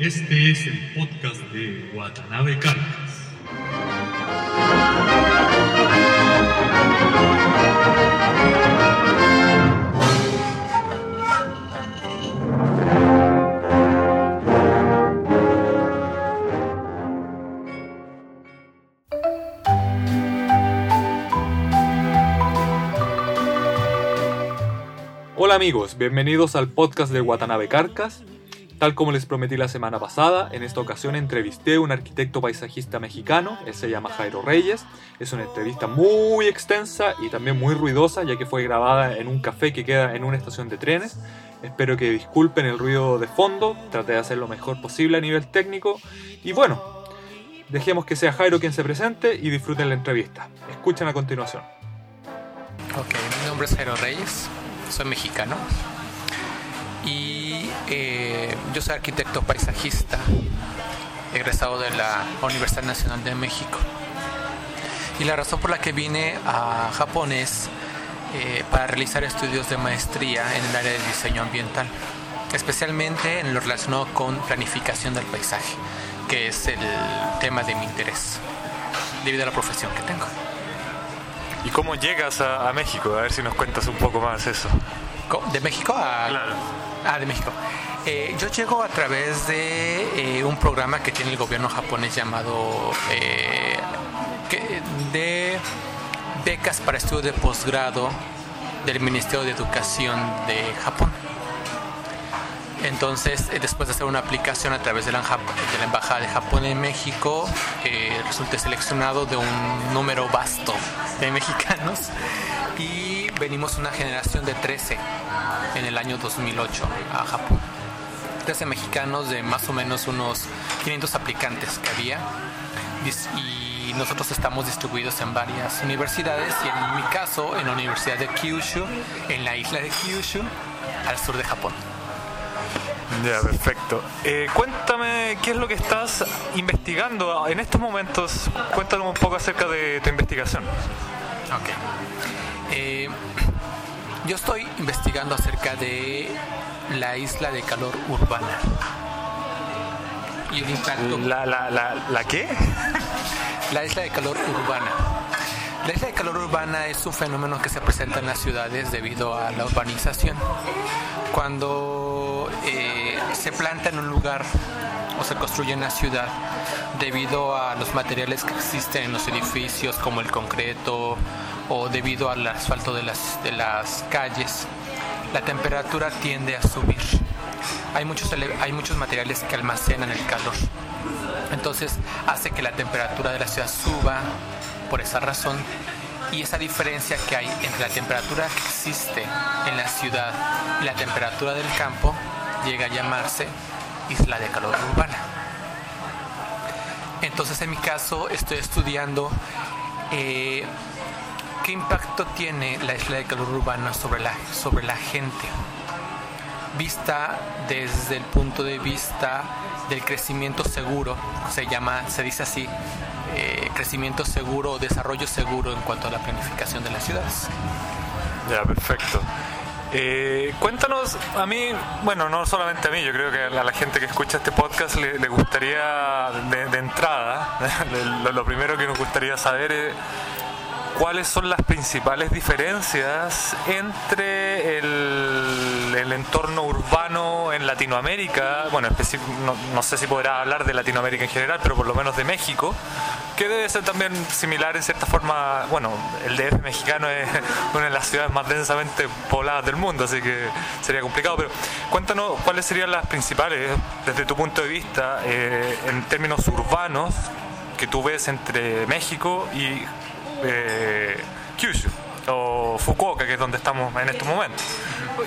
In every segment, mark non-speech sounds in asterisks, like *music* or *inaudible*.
Este es el podcast de Watanabe Carcas. Hola amigos, bienvenidos al podcast de Watanabe Carcas. Tal como les prometí la semana pasada, en esta ocasión entrevisté a un arquitecto paisajista mexicano, él se llama Jairo Reyes. Es una entrevista muy extensa y también muy ruidosa, ya que fue grabada en un café que queda en una estación de trenes. Espero que disculpen el ruido de fondo, traté de hacer lo mejor posible a nivel técnico. Y bueno, dejemos que sea Jairo quien se presente y disfruten la entrevista. Escuchen a continuación. Ok, mi nombre es Jairo Reyes, soy mexicano y eh, yo soy arquitecto paisajista, egresado de la Universidad Nacional de México. Y la razón por la que vine a Japón es eh, para realizar estudios de maestría en el área de diseño ambiental, especialmente en lo relacionado con planificación del paisaje, que es el tema de mi interés, debido a la profesión que tengo. ¿Y cómo llegas a, a México? A ver si nos cuentas un poco más eso. ¿De México a...? Claro. Ah, de México. Eh, yo llego a través de eh, un programa que tiene el gobierno japonés llamado eh, de becas para estudios de posgrado del Ministerio de Educación de Japón. Entonces, eh, después de hacer una aplicación a través de la, de la Embajada de Japón en México, resulté seleccionado de un número vasto de mexicanos y venimos una generación de 13 en el año 2008 a Japón. 13 mexicanos de más o menos unos 500 aplicantes que había y nosotros estamos distribuidos en varias universidades y en mi caso en la Universidad de Kyushu, en la isla de Kyushu, al sur de Japón. Ya, perfecto. Eh, cuéntame qué es lo que estás investigando en estos momentos. Cuéntanos un poco acerca de tu investigación. Ok. Eh, *clears throat* yo estoy investigando acerca de la isla de calor urbana. Y el impacto. ¿La, la, la, la qué? *laughs* La isla de calor urbana. La isla de calor urbana es un fenómeno que se presenta en las ciudades debido a la urbanización. Cuando eh, se planta en un lugar o se construye en la ciudad debido a los materiales que existen en los edificios como el concreto o debido al asfalto de las, de las calles, la temperatura tiende a subir. Hay muchos, hay muchos materiales que almacenan el calor. Entonces hace que la temperatura de la ciudad suba por esa razón y esa diferencia que hay entre la temperatura que existe en la ciudad y la temperatura del campo llega a llamarse isla de calor urbana. Entonces en mi caso estoy estudiando eh, qué impacto tiene la isla de calor urbana sobre la, sobre la gente vista desde el punto de vista del crecimiento seguro, se llama, se dice así, eh, crecimiento seguro o desarrollo seguro en cuanto a la planificación de las ciudades. Ya, perfecto. Eh, cuéntanos, a mí, bueno, no solamente a mí, yo creo que a la gente que escucha este podcast le, gustaría, de, de entrada, *laughs* lo, lo primero que nos gustaría saber es cuáles son las principales diferencias entre el, el entorno urbano en Latinoamérica, bueno, no, no sé si podrá hablar de Latinoamérica en general, pero por lo menos de México, que debe ser también similar en cierta forma, bueno, el DF mexicano es *laughs* una de las ciudades más densamente pobladas del mundo, así que sería complicado, pero cuéntanos cuáles serían las principales, desde tu punto de vista, eh, en términos urbanos, que tú ves entre México y eh, Kyushu o Fukuoka, que es donde estamos en estos momentos.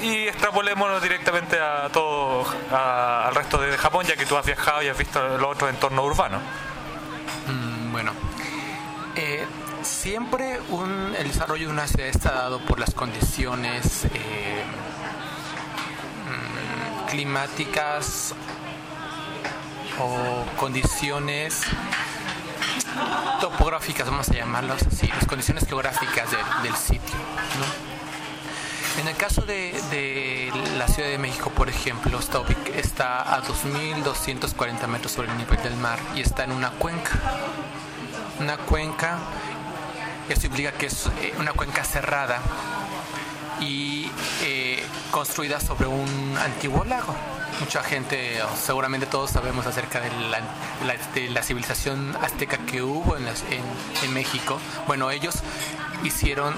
Y extrapolémonos directamente a todo, al resto de Japón, ya que tú has viajado y has visto los otros entornos urbanos. Mm, bueno, eh, siempre un- el desarrollo de una ciudad está dado por las condiciones eh, mm, climáticas o condiciones topográficas, vamos a llamarlas así, las condiciones geográficas de- del sitio. ¿no? En el caso de, la Ciudad de México, por ejemplo, está, está a 2.240 metros sobre el nivel del mar y está en una cuenca. Una cuenca, eso implica que es eh, una cuenca cerrada y eh, construida sobre un antiguo lago. Mucha gente, seguramente todos sabemos acerca de la, civilización azteca que hubo en, las- en- en México. Bueno, ellos hicieron,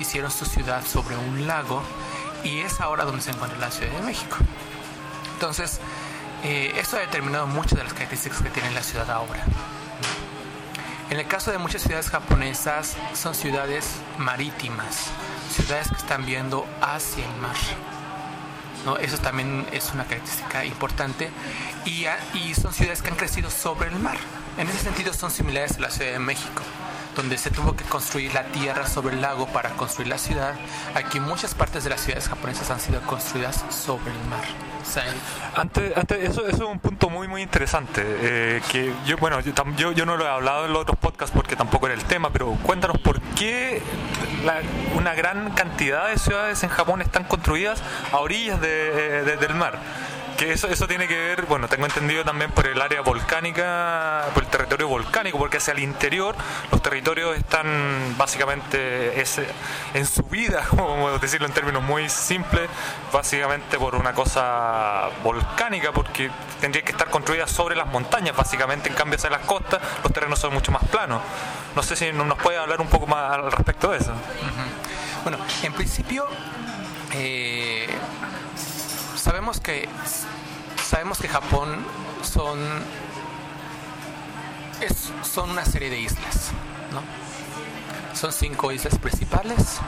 hicieron su ciudad sobre un lago y es ahora donde se encuentra la Ciudad de México. Entonces, eh, esto ha determinado muchas de las características que tiene la ciudad ahora. En el caso de muchas ciudades japonesas, son ciudades marítimas, ciudades que están viendo hacia el mar. ¿no? Eso también es una característica importante. Y, y son ciudades que han crecido sobre el mar. En ese sentido son similares a la Ciudad de México, donde se tuvo que construir la tierra sobre el lago para construir la ciudad. Aquí muchas partes de las ciudades japonesas han sido construidas sobre el mar. Antes, eso, eso es un punto muy muy interesante eh, que yo bueno yo, yo, no lo he hablado en los otros podcasts porque tampoco era el tema pero cuéntanos por qué la- una gran cantidad de ciudades en Japón están construidas a orillas de- de- del mar que eso, eso tiene que ver, bueno, tengo entendido también por el área volcánica, por el territorio volcánico, porque hacia el interior los territorios están básicamente ese- en subida, *laughs* como decirlo en términos muy simples, básicamente por una cosa volcánica, porque tendría que estar construida sobre las montañas, básicamente, en cambio hacia las costas los terrenos son mucho más planos. No sé si nos puede hablar un poco más al respecto de eso. Bueno, en principio eh, sabemos que sabemos que Japón son es- son una serie de islas, ¿no? Son cinco islas principales.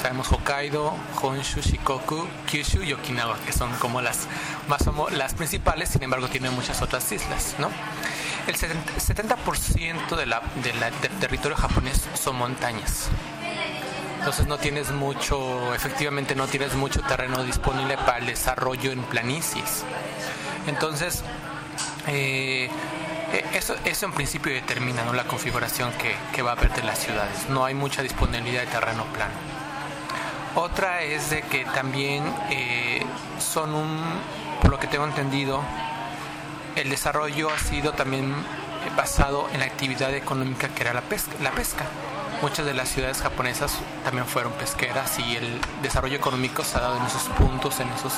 Sabemos Hokkaido, Honshu, Shikoku, Kyushu y Okinawa, que son como las más las principales, sin embargo tienen muchas otras islas, ¿no? El 70%, 70% de la, de la- del territorio japonés son montañas. Entonces no tienes mucho, efectivamente no tienes mucho terreno disponible para el desarrollo en planicies. Entonces, eh, eh, eso, eso en principio determina la configuración que, va a haber de las ciudades. No hay mucha disponibilidad de terreno plano. Otra es de que también eh, son un, por lo que tengo entendido, el desarrollo ha sido también basado en la actividad económica que era la pesca. La pesca. Muchas de las ciudades japonesas también fueron pesqueras y el desarrollo económico se ha dado en esos puntos, en esos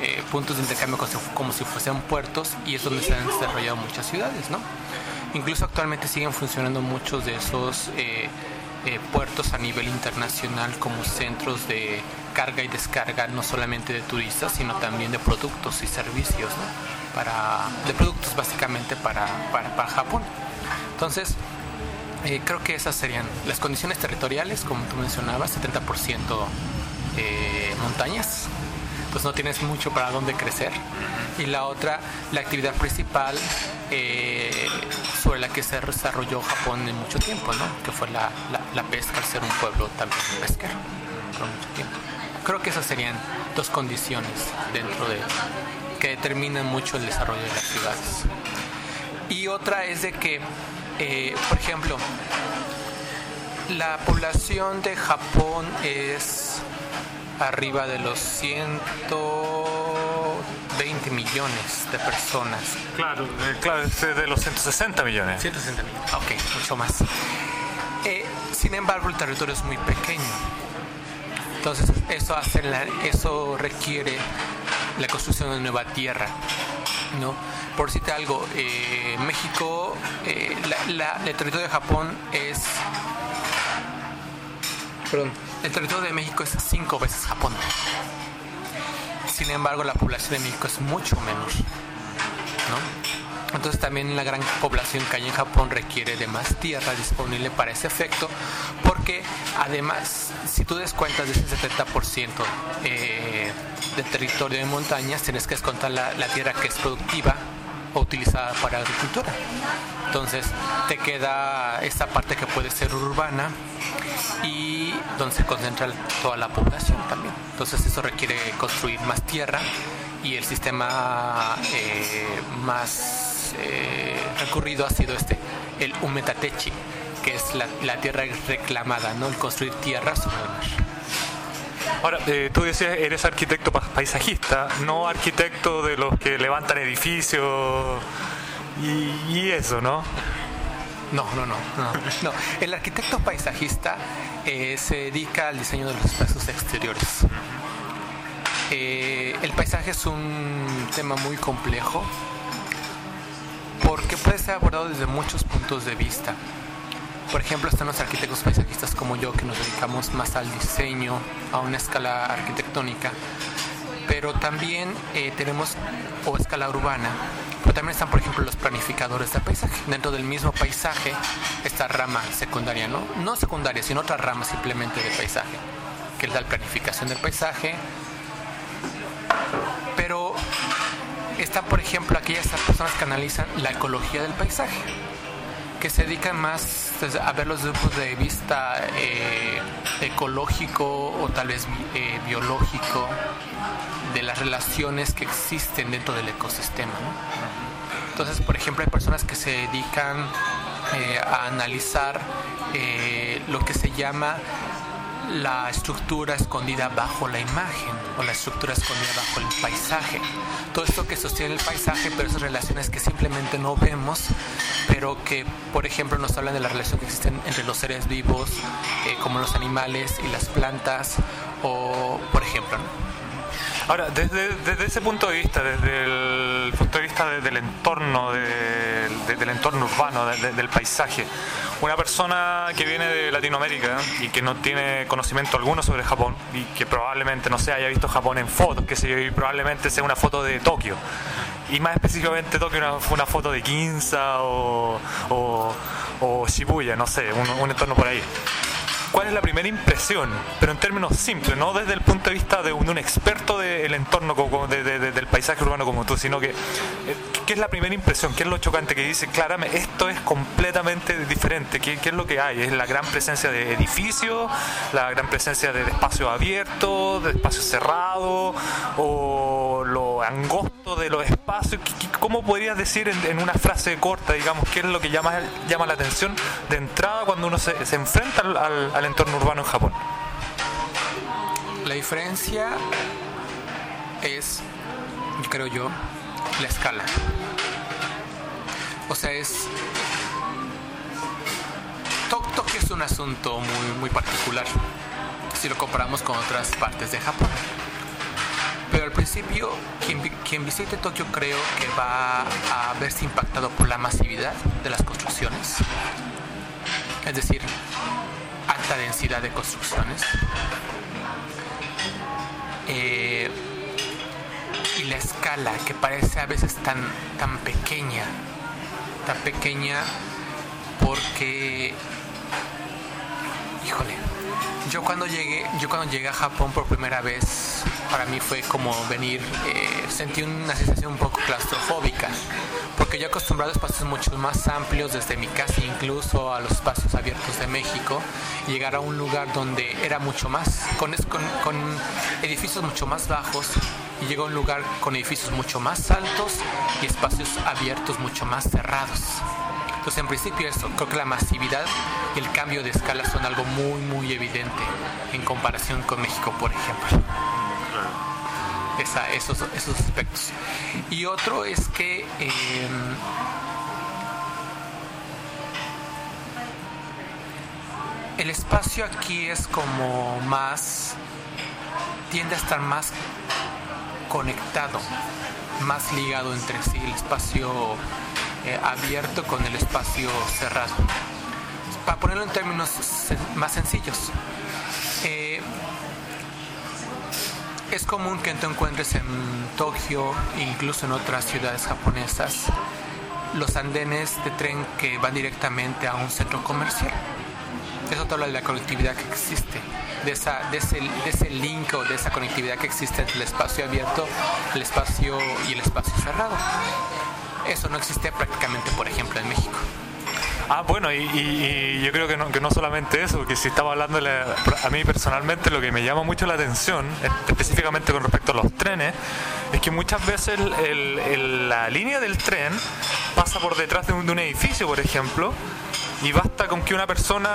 eh, puntos de intercambio como si, fuesen puertos y es donde se han desarrollado muchas ciudades, ¿no? Incluso actualmente siguen funcionando muchos de esos eh, eh, puertos a nivel internacional como centros de carga y descarga no solamente de turistas sino también de productos y servicios para de productos básicamente para, para, para Japón entonces eh, creo que esas serían las condiciones territoriales como tú mencionabas 70% eh, montañas pues no tienes mucho para dónde crecer y la otra la actividad principal eh, sobre la que se desarrolló Japón en mucho tiempo, ¿no? Que fue la, la, la pesca, al ser un pueblo también pesquero por mucho tiempo. Creo que esas serían dos condiciones dentro de que determinan mucho el desarrollo de las ciudades. Y otra es de que, eh, por ejemplo, la población de Japón es arriba de los 120 millones de personas. Claro, eh, claro, es de los 160 millones. 160 millones. Ok, mucho más. Eh, sin embargo, el territorio es muy pequeño. Entonces, eso, hace la- eso requiere la construcción de nueva tierra. ¿no? Por decirte algo, eh, México, eh, la- la- el territorio de Japón es. Perdón. El territorio de México es cinco veces Japón. Sin embargo, la población de México es mucho menor. ¿no? Entonces también la gran población que hay en Japón requiere de más tierra disponible para ese efecto, porque además, si tú descuentas de ese 70% eh, de territorio de montañas, tienes que descontar la, la tierra que es productiva utilizada para agricultura. Entonces te queda esta parte que puede ser urbana y donde se concentra toda la población también. Entonces eso requiere construir más tierra y el sistema eh, más eh, recurrido ha sido este, el umetatechi, que es la, tierra reclamada, ¿no? el construir tierra sobre el. Ahora, eh, tú decías, eres arquitecto pa- paisajista, no arquitecto de los que levantan edificios y, eso, ¿no? No, no, no, no. no. El arquitecto paisajista eh, se dedica al diseño de los espacios exteriores. Eh, el paisaje es un tema muy complejo porque puede ser abordado desde muchos puntos de vista. Por ejemplo, están los arquitectos paisajistas como yo que nos dedicamos más al diseño, a una escala arquitectónica, pero también eh, tenemos o escala urbana, pero también están, por ejemplo, los planificadores de paisaje. Dentro del mismo paisaje, esta rama secundaria, ¿no? No secundaria, sino otra rama simplemente de paisaje, que es la planificación del paisaje. Pero están, por ejemplo, aquellas personas que analizan la ecología del paisaje que se dedican más desde- a ver los puntos de vista eh, ecológico o tal vez eh, biológico de las relaciones que existen dentro del ecosistema. Entonces, por ejemplo, hay personas que se dedican eh, a analizar lo que se llama la estructura escondida bajo la imagen o la estructura escondida bajo el paisaje. Todo esto que sostiene el paisaje, pero esas relaciones que simplemente no vemos, pero que, por ejemplo, nos hablan de la relación que existen entre los seres vivos, eh, como los animales y las plantas, o, por ejemplo, ¿no? Ahora, desde, desde ese punto de vista, desde el punto de vista de- del entorno, de- de- del entorno urbano, de- de- del paisaje, una persona que viene de Latinoamérica y que no tiene conocimiento alguno sobre Japón y que probablemente no se haya visto Japón en fotos, que sé y probablemente sea una foto de Tokio. Y más específicamente Tokio una, una foto de Ginza o, o, o Shibuya, no sé, un, un entorno por ahí. ¿Cuál es la primera impresión? Pero en términos simples, no desde el punto de vista de un, de un experto del entorno, de- de- de- del paisaje urbano como tú, sino que, eh, ¿qué es la primera impresión? ¿Qué es lo chocante que dice, claramente, esto es completamente diferente? ¿Qué, qué es lo que hay? ¿Es la gran presencia de edificios? ¿La gran presencia de, espacios abiertos? ¿De espacios cerrados? ¿O lo angosto de los espacios? ¿Qué- qué- ¿Cómo podrías decir en, en una frase corta, digamos, qué es lo que llama, llama la atención de entrada cuando uno se, se enfrenta al, al- al entorno urbano en Japón? La diferencia es, creo yo, la escala. O sea, es... To- Tokio es un asunto muy, muy particular si lo comparamos con otras partes de Japón. Pero al principio, quien, quien visite Tokio creo que va a verse impactado por la masividad de las construcciones. Es decir, alta densidad de construcciones. Eh, y la escala que parece a veces tan, tan pequeña, tan pequeña porque, híjole, yo cuando llegué, yo cuando llegué a Japón por primera vez, para mí fue como venir, eh, sentí una sensación un poco claustrofóbica, porque yo acostumbrado a espacios mucho más amplios, desde mi casa incluso a los espacios abiertos de México, llegar a un lugar donde era mucho más, con, con, edificios mucho más bajos, y llego a un lugar con edificios mucho más altos y espacios abiertos mucho más cerrados. Entonces, en principio, eso, creo que la masividad y el cambio de escala son algo muy, muy evidente en comparación con México, por ejemplo. Esa- esos, esos aspectos. Y otro es que eh, el espacio aquí es como más, tiende a estar más conectado, más ligado entre sí, el espacio eh, abierto con el espacio cerrado. Para ponerlo en términos más sencillos, eh, es común que tú encuentres en Tokio, incluso en otras ciudades japonesas, los andenes de tren que van directamente a un centro comercial. Eso te habla de la conectividad que existe, de, ese, de ese link o de esa conectividad que existe entre el espacio abierto, el espacio y el espacio cerrado. Eso no existe prácticamente, por ejemplo, en México. Ah, bueno, y, yo creo que no, que no solamente eso, que si estamos hablando, a mí personalmente lo que me llama mucho la atención, específicamente con respecto a los trenes, es que muchas veces la línea del tren pasa por detrás de un, de un edificio, por ejemplo, y basta con que una persona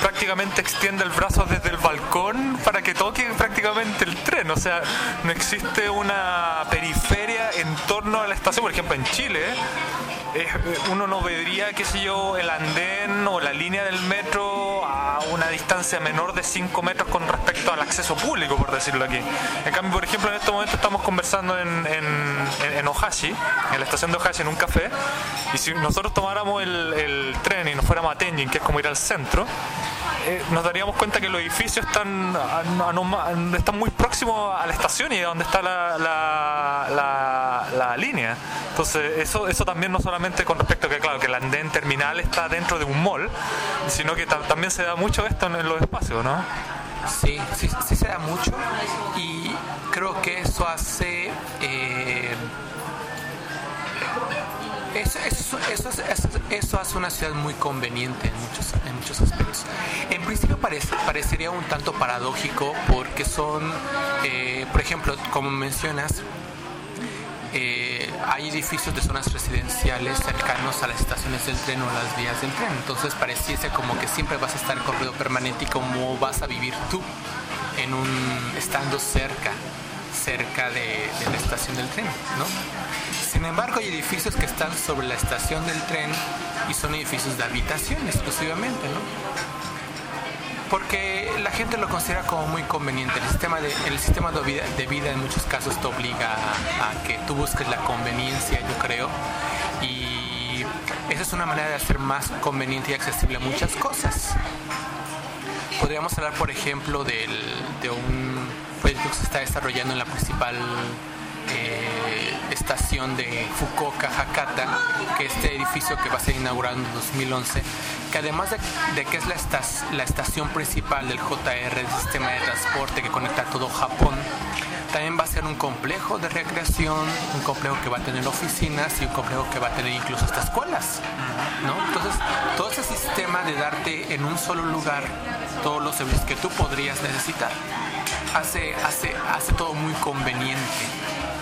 prácticamente extienda el brazo desde el balcón para que toque prácticamente el tren. O sea, no existe una periferia en torno a la estación. Por ejemplo, en Chile, uno no vería, qué sé yo, el andén o la línea del metro a una distancia menor de 5 metros con respecto al acceso público, por decirlo aquí. En cambio, por ejemplo, en este momento estamos conversando en, en, en Ohashi, en la estación de Ohashi, en un café, y si nosotros tomáramos el, el tren y nos fuéramos a Tenjin, que es como ir al centro, eh, nos daríamos cuenta que los edificios están, están muy próximos a la estación y a donde está la, la, la, línea. Entonces, eso, eso también no solamente con respecto a que, claro, que el andén terminal está dentro de un mall, sino que también se da mucho esto en, los espacios, ¿no? Sí, sí, sí se da mucho y creo que eso hace... Eh, eso, eso, eso, hace una ciudad muy conveniente en muchos, en muchos aspectos. En principio parece, parecería un tanto paradójico porque son, eh, por ejemplo, como mencionas, eh, hay edificios de zonas residenciales cercanos a las estaciones del tren o las vías del tren. Entonces pareciese como que siempre vas a estar en corrido permanente y como vas a vivir tú en un estando cerca cerca de, de la estación del tren, ¿no? Sin embargo, hay edificios que están sobre la estación del tren y son edificios de habitación exclusivamente, ¿no? Porque la gente lo considera como muy conveniente. El sistema de, sistema de, vida, en muchos casos te obliga a, que tú busques la conveniencia, yo creo. Y esa es una manera de hacer más conveniente y accesible muchas cosas. Podríamos hablar, por ejemplo, de un proyecto que se está desarrollando en la principal eh, estación de Fukuoka, Hakata, que este edificio que va a ser inaugurado en 2011, que además de, que es la, estación principal del JR, el sistema de transporte que conecta a todo Japón, también va a ser un complejo de recreación, un complejo que va a tener oficinas y un complejo que va a tener incluso hasta escuelas. Entonces, todo ese sistema de darte en un solo lugar todos los servicios que tú podrías necesitar hace, hace, hace todo muy conveniente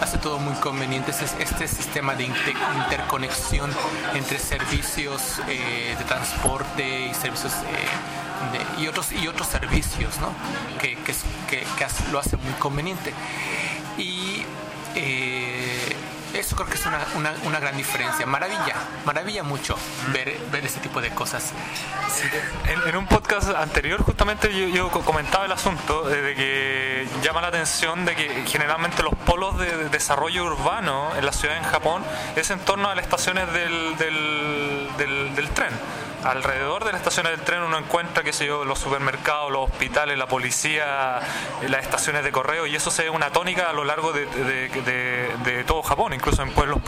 hace todo muy conveniente este sistema de interconexión entre servicios eh, de transporte y servicios eh, y otros y otros servicios ¿no? que, que, lo hace muy conveniente y eh, eso creo que es una, una, gran diferencia. Maravilla, maravilla mucho ver, ver este tipo de cosas. En, un podcast anterior justamente yo, comentaba el asunto de que llama la atención de que generalmente los polos de desarrollo urbano en la ciudad en Japón es en torno a las estaciones del, del, del, del tren alrededor de las estaciones del tren uno encuentra, qué sé yo, los supermercados, los hospitales, la policía, las estaciones de correo, y eso se ve una tónica a lo largo de, de, todo Japón, incluso en pueblos,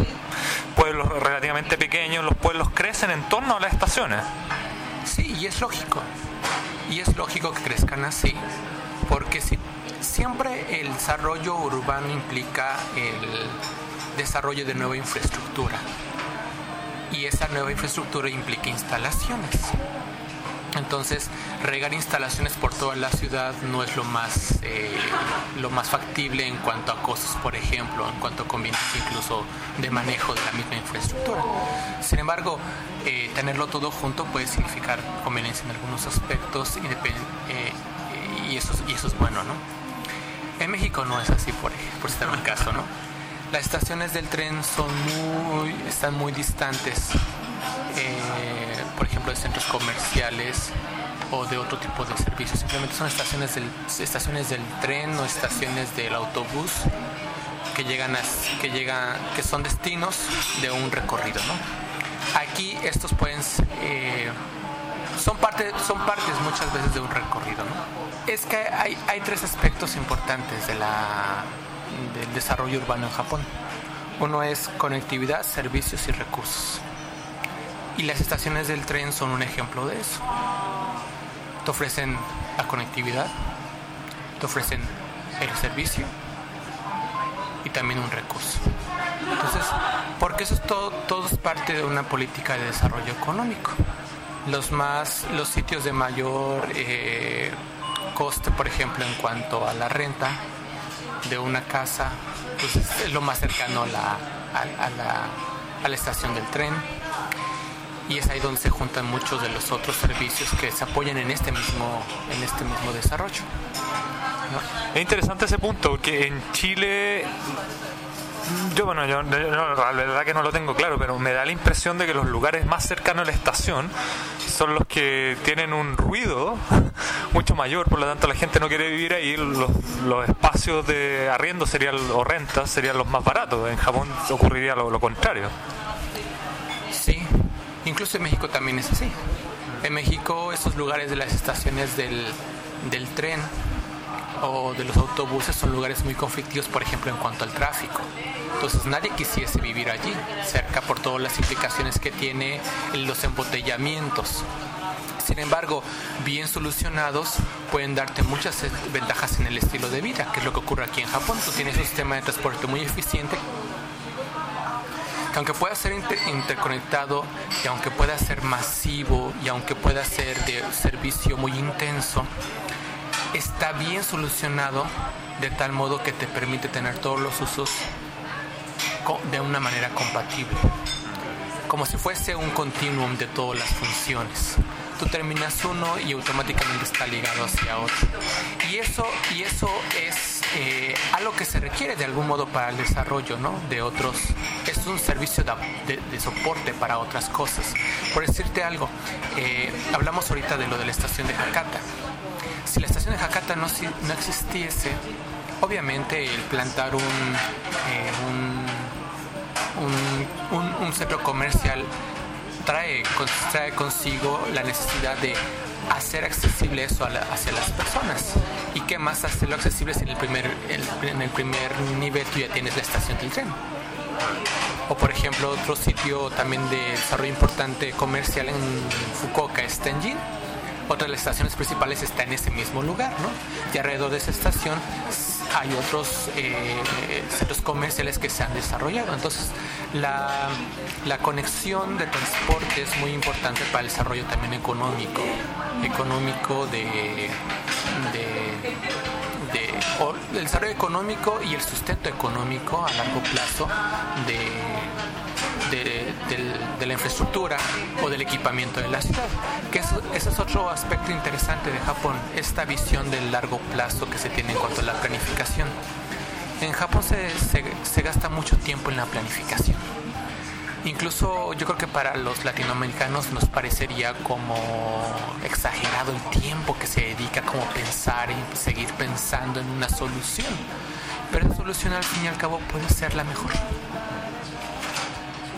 pueblos relativamente pequeños, los pueblos crecen en torno a las estaciones. Sí, y es lógico. Y es lógico que crezcan así, porque si, siempre el desarrollo urbano implica el desarrollo de nueva infraestructura y esa nueva infraestructura implica instalaciones. Entonces, regar instalaciones por toda la ciudad no es lo más, eh, lo más factible en cuanto a costos, por ejemplo, en cuanto a conveniencia incluso de manejo de la misma infraestructura. Sin embargo, eh, tenerlo todo junto puede significar conveniencia en algunos aspectos eh, y, eso, y eso es bueno, ¿no? En México no es así, por, por estar un caso, ¿no? Las estaciones del tren son muy, están muy distantes, eh, por ejemplo, de centros comerciales o de otro tipo de servicios. Simplemente son estaciones del, estaciones del tren o estaciones del autobús que llegan a, que llegan, que son destinos de un recorrido, ¿no? Aquí estos pueden eh, son parte, son partes muchas veces de un recorrido, ¿no? Es que hay, hay tres aspectos importantes de la del desarrollo urbano en Japón. Uno es conectividad, servicios y recursos. Y las estaciones del tren son un ejemplo de eso. Te ofrecen la conectividad, te ofrecen el servicio y también un recurso. Entonces, porque eso es todo, todo es parte de una política de desarrollo económico. Los más, los sitios de mayor eh, coste, por ejemplo, en cuanto a la renta, de una casa, pues es lo más cercano a la, a, la, a la estación del tren. y es ahí donde se juntan muchos de los otros servicios que se apoyan en este mismo, en este mismo desarrollo. Es interesante ese punto, porque en Chile yo, bueno, yo, la verdad que no lo tengo claro, pero me da la impresión de que los lugares más cercanos a la estación son los que tienen un ruido mucho mayor, por lo tanto la gente no quiere vivir ahí, los, los espacios de arriendo serían, o rentas serían los más baratos, en Japón ocurriría lo, lo contrario. Sí, incluso en México también es así. En México esos lugares de las estaciones del, del tren o de los autobuses son lugares muy conflictivos, por ejemplo, en cuanto al tráfico. Entonces nadie quisiese vivir allí, cerca por todas las implicaciones que tiene los embotellamientos. Sin embargo, bien solucionados pueden darte muchas ventajas en el estilo de vida, que es lo que ocurre aquí en Japón. Tú tienes un sistema de transporte muy eficiente que aunque pueda ser interconectado y aunque pueda ser masivo y aunque pueda ser de servicio muy intenso, está bien solucionado de tal modo que te permite tener todos los usos de una manera compatible, como si fuese un continuum de todas las funciones. Tú terminas uno y automáticamente está ligado hacia otro. Y eso, y eso es eh, algo que se requiere de algún modo para el desarrollo ¿no? de otros. Es un servicio de, soporte para otras cosas. Por decirte algo, eh, hablamos ahorita de lo de la estación de Hakata si la estación de Hakata no, no existiese, obviamente el plantar un, eh, un, un, centro comercial trae, trae consigo la necesidad de hacer accesible eso hacia las personas. ¿Y qué más hacerlo accesible si en el primer, en el primer nivel tú ya tienes la estación del tren? O por ejemplo, otro sitio también de desarrollo importante comercial en Fukuoka es Tenjin otra de las estaciones principales está en ese mismo lugar, ¿no? Y alrededor de esa estación hay otros eh, centros comerciales que se han desarrollado. Entonces, la, la, conexión de transporte es muy importante para el desarrollo también económico, económico de, el desarrollo económico y el sustento económico a largo plazo de de, la infraestructura o del equipamiento de la ciudad. Que eso, ese es otro aspecto interesante de Japón, esta visión del largo plazo que se tiene en cuanto a la planificación. En Japón se, se, gasta mucho tiempo en la planificación. Incluso yo creo que para los latinoamericanos nos parecería como exagerado el tiempo que se dedica como pensar y seguir pensando en una solución. Pero la solución al fin y al cabo puede ser la mejor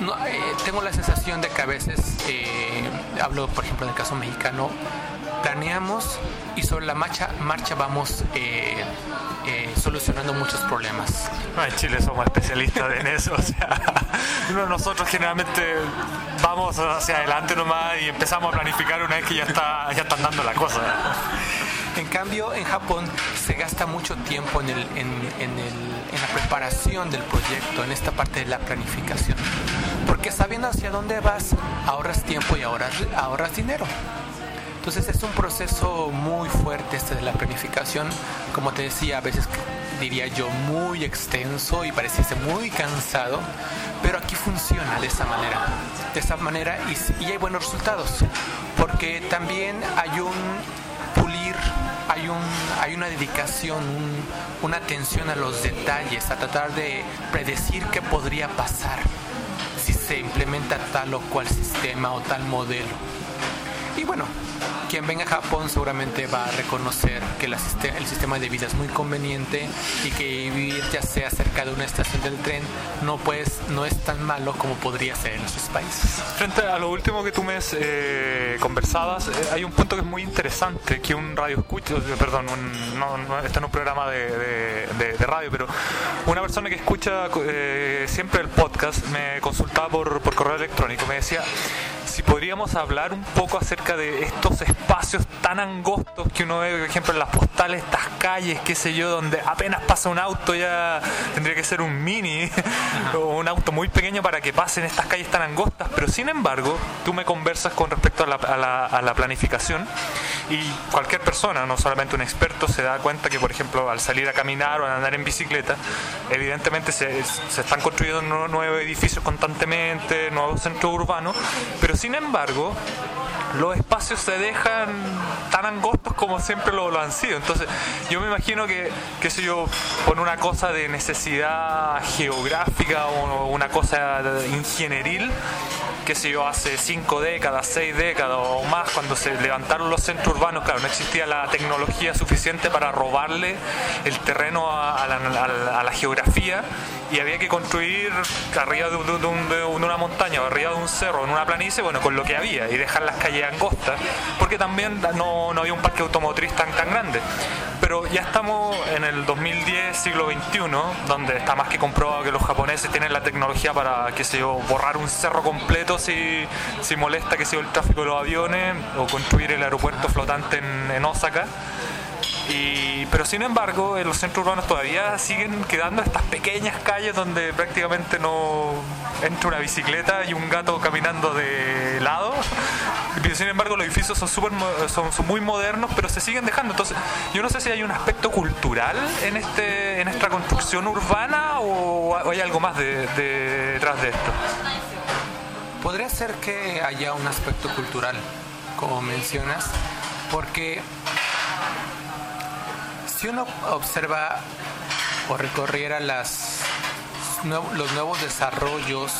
no, eh, tengo la sensación de que a veces, eh, hablo por ejemplo en el caso mexicano, planeamos y sobre la marcha, marcha vamos eh, solucionando muchos problemas. en Chile somos especialistas en eso, o sea, *laughs* nosotros generalmente vamos hacia adelante nomás y empezamos a planificar una vez que ya está ya están dando la cosa. En cambio, en Japón se gasta mucho tiempo en, el, en, en, la preparación del proyecto, en esta parte de la planificación. Porque sabiendo hacia dónde vas, ahorras tiempo y ahorras, ahorras dinero. Entonces es un proceso muy fuerte este de la planificación, como te decía, a veces diría yo muy extenso y pareciese muy cansado, pero aquí funciona de esa manera, de esa manera y, y hay buenos resultados, porque también hay un pulir hay, un, hay una dedicación, una atención a los detalles, a tratar de predecir qué podría pasar si se implementa tal o cual sistema o tal modelo. Y bueno, quien venga a Japón seguramente va a reconocer que el sistema de vida es muy conveniente y que vivir ya sea cerca de una estación del tren no, pues, no es tan malo como podría ser en nuestros países. Frente a lo último que tú me eh, conversabas, eh, hay un punto que es muy interesante, que un radio escucha, perdón, no, no, este no es un programa de, radio, pero una persona que escucha eh, siempre el podcast me consultaba por, por correo electrónico, me decía si podríamos hablar un poco acerca de estos espacios tan angostos que uno ve, por ejemplo, en las postales, estas calles, qué sé yo, donde apenas pasa un auto ya tendría que ser un mini *laughs* o un auto muy pequeño para que pasen estas calles tan angostas, pero sin embargo, tú me conversas con respecto a la, a la, planificación y cualquier persona, no solamente un experto, se da cuenta que, por ejemplo, al salir a caminar o a andar en bicicleta, evidentemente se, se están construyendo nuevos edificios constantemente, nuevos centros urbanos, pero sin embargo, los espacios se dejan tan angostos como siempre lo, han sido. Entonces, yo me imagino que, qué sé yo, por una cosa de necesidad geográfica o una cosa ingenieril, qué sé yo, hace cinco décadas, seis décadas o más, cuando se levantaron los centros urbanos, claro, no existía la tecnología suficiente para robarle el terreno a, la, a la, geografía y había que construir arriba de, una montaña o arriba de un cerro, en una planicie, con lo que había y dejar las calles angostas, porque también no, no había un parque automotriz tan, tan grande. Pero ya estamos en el 2010, siglo XXI, donde está más que comprobado que los japoneses tienen la tecnología para, qué sé yo, borrar un cerro completo si, si molesta que sea el tráfico de los aviones o construir el aeropuerto flotante en, en Osaka. Pero sin embargo, en los centros urbanos todavía siguen quedando estas pequeñas calles donde prácticamente no entra una bicicleta y un gato caminando de lado. Pero sin embargo, los edificios son, super, son, muy modernos, pero se siguen dejando. Entonces, yo no sé si hay un aspecto cultural en, este, en esta construcción urbana o hay algo más de, de, detrás de esto. Podría ser que haya un aspecto cultural, como mencionas, porque si uno observa o recorriera los nuevos desarrollos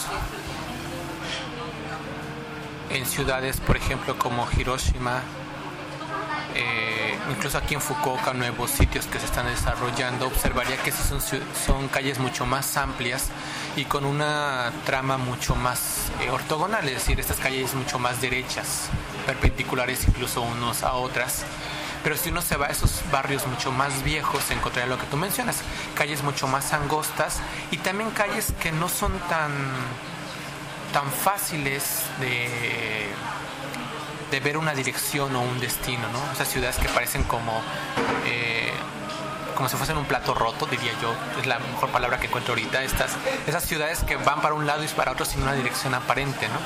en ciudades, por ejemplo, como Hiroshima, eh, incluso aquí en Fukuoka, nuevos sitios que se están desarrollando, observaría que son, son calles mucho más amplias y con una trama mucho más eh, ortogonal, es decir, estas calles mucho más derechas, perpendiculares incluso unos a otras. Pero si uno se va a esos barrios mucho más viejos, se encontraría lo que tú mencionas, calles mucho más angostas y también calles que no son tan, tan fáciles de, de ver una dirección o un destino, ¿no? Esas ciudades que parecen como... Eh, como si fuesen un plato roto, diría yo, es la mejor palabra que encuentro ahorita, estas, esas ciudades que van para un lado y para otro sin una dirección aparente, ¿no?